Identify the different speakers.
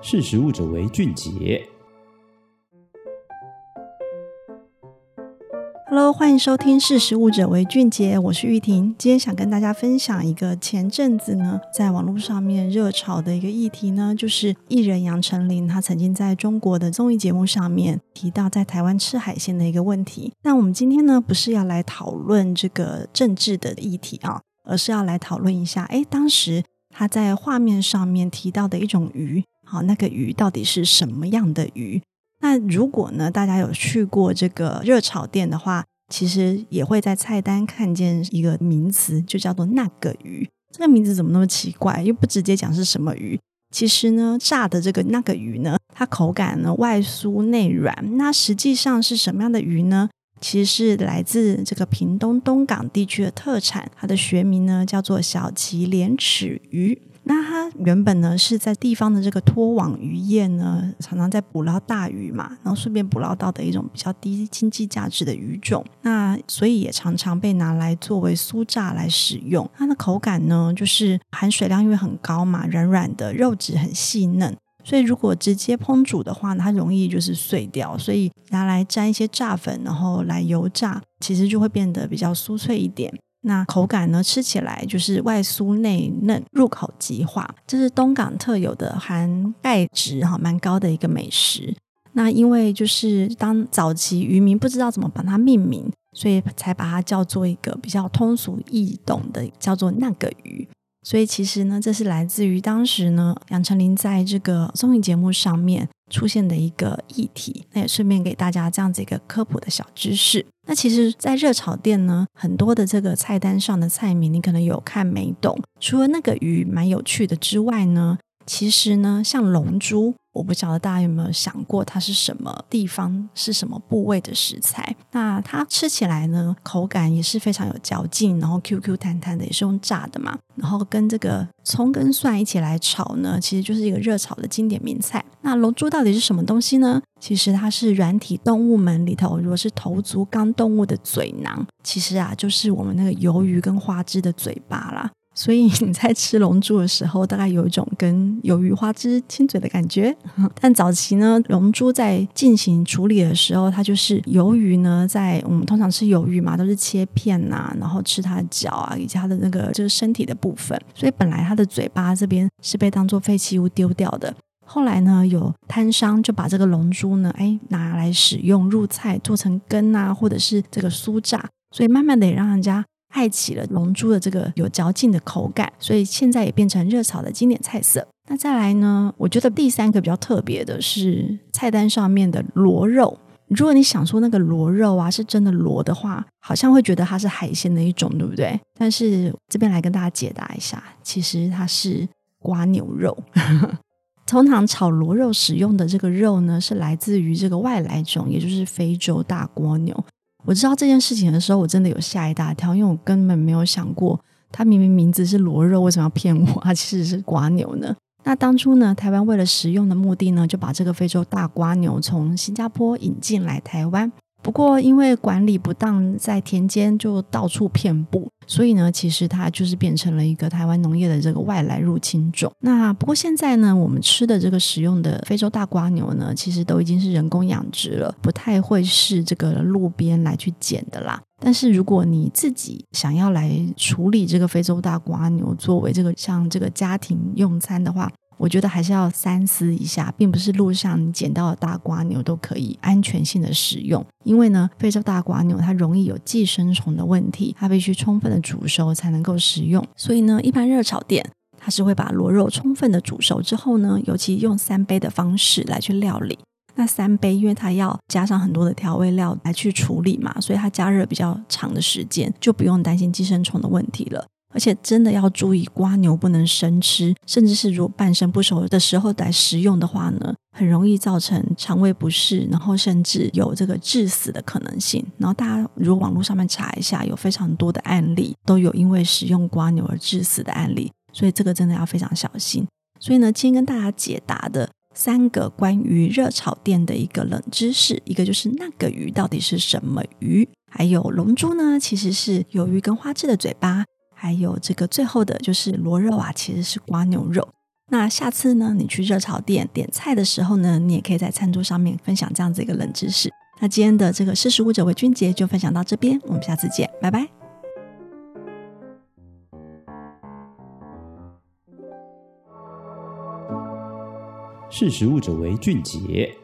Speaker 1: 识食物者为俊杰。
Speaker 2: Hello，欢迎收听《识食物者为俊杰》，我是玉婷。今天想跟大家分享一个前阵子呢，在网络上面热炒的一个议题呢，就是艺人杨丞琳，他曾经在中国的综艺节目上面提到在台湾吃海鲜的一个问题。那我们今天呢，不是要来讨论这个政治的议题啊，而是要来讨论一下，哎，当时他在画面上面提到的一种鱼，好，那个鱼到底是什么样的鱼？那如果呢，大家有去过这个热炒店的话，其实也会在菜单看见一个名词，就叫做那个鱼。这个名字怎么那么奇怪？又不直接讲是什么鱼。其实呢，炸的这个那个鱼呢，它口感呢外酥内软。那实际上是什么样的鱼呢？其实是来自这个屏东东港地区的特产，它的学名呢叫做小鳍连齿鱼。那它原本呢是在地方的这个拖网渔业呢，常常在捕捞大鱼嘛，然后顺便捕捞到的一种比较低经济价值的鱼种。那所以也常常被拿来作为酥炸来使用。它的口感呢，就是含水量因为很高嘛，软软的，肉质很细嫩，所以如果直接烹煮的话，它容易就是碎掉。所以拿来沾一些炸粉，然后来油炸，其实就会变得比较酥脆一点。那口感呢，吃起来就是外酥内嫩，入口即化。这是东港特有的含钙质哈蛮高的一个美食。那因为就是当早期渔民不知道怎么把它命名，所以才把它叫做一个比较通俗易懂的，叫做那个鱼。所以其实呢，这是来自于当时呢，杨丞琳在这个综艺节目上面出现的一个议题。那也顺便给大家这样子一个科普的小知识。那其实，在热炒店呢，很多的这个菜单上的菜名，你可能有看没懂。除了那个鱼蛮有趣的之外呢，其实呢，像龙珠，我不晓得大家有没有想过，它是什么地方、是什么部位的食材？那它吃起来呢，口感也是非常有嚼劲，然后 Q Q 弹弹的，也是用炸的嘛。然后跟这个葱跟蒜一起来炒呢，其实就是一个热炒的经典名菜。那龙珠到底是什么东西呢？其实它是软体动物门里头，如果是头足纲动物的嘴囊，其实啊，就是我们那个鱿鱼跟花枝的嘴巴啦。所以 你在吃龙珠的时候，大概有一种跟鱿鱼花枝亲嘴的感觉。但早期呢，龙珠在进行处理的时候，它就是鱿鱼呢，在我们通常吃鱿鱼嘛，都是切片呐、啊，然后吃它的脚啊，以及它的那个就是身体的部分。所以本来它的嘴巴这边是被当做废弃物丢掉的。后来呢，有摊商就把这个龙珠呢，哎，拿来使用入菜，做成羹啊，或者是这个酥炸。所以慢慢的也让人家。带起了龙珠的这个有嚼劲的口感，所以现在也变成热炒的经典菜色。那再来呢？我觉得第三个比较特别的是菜单上面的螺肉。如果你想说那个螺肉啊是真的螺的话，好像会觉得它是海鲜的一种，对不对？但是这边来跟大家解答一下，其实它是瓜牛肉。通常炒螺肉使用的这个肉呢，是来自于这个外来种，也就是非洲大蜗牛。我知道这件事情的时候，我真的有吓一大跳，因为我根本没有想过，它明明名字是螺肉，为什么要骗我？它其实是瓜牛呢？那当初呢，台湾为了食用的目的呢，就把这个非洲大瓜牛从新加坡引进来台湾。不过，因为管理不当，在田间就到处遍布，所以呢，其实它就是变成了一个台湾农业的这个外来入侵种。那不过现在呢，我们吃的这个食用的非洲大瓜牛呢，其实都已经是人工养殖了，不太会是这个路边来去捡的啦。但是如果你自己想要来处理这个非洲大瓜牛，作为这个像这个家庭用餐的话，我觉得还是要三思一下，并不是路上你捡到的大瓜牛都可以安全性的食用，因为呢，非洲大瓜牛它容易有寄生虫的问题，它必须充分的煮熟才能够食用。所以呢，一般热炒店它是会把螺肉充分的煮熟之后呢，尤其用三杯的方式来去料理。那三杯，因为它要加上很多的调味料来去处理嘛，所以它加热比较长的时间，就不用担心寄生虫的问题了。而且真的要注意，瓜牛不能生吃，甚至是如果半生不熟的时候来食用的话呢，很容易造成肠胃不适，然后甚至有这个致死的可能性。然后大家如果网络上面查一下，有非常多的案例都有因为食用瓜牛而致死的案例，所以这个真的要非常小心。所以呢，今天跟大家解答的三个关于热炒店的一个冷知识，一个就是那个鱼到底是什么鱼，还有龙珠呢，其实是鱿鱼跟花枝的嘴巴。还有这个最后的就是螺肉啊，其实是蜗牛肉。那下次呢，你去热炒店点菜的时候呢，你也可以在餐桌上面分享这样子一个冷知识。那今天的这个识食物者为俊杰就分享到这边，我们下次见，拜拜。
Speaker 1: 识食物者为俊杰。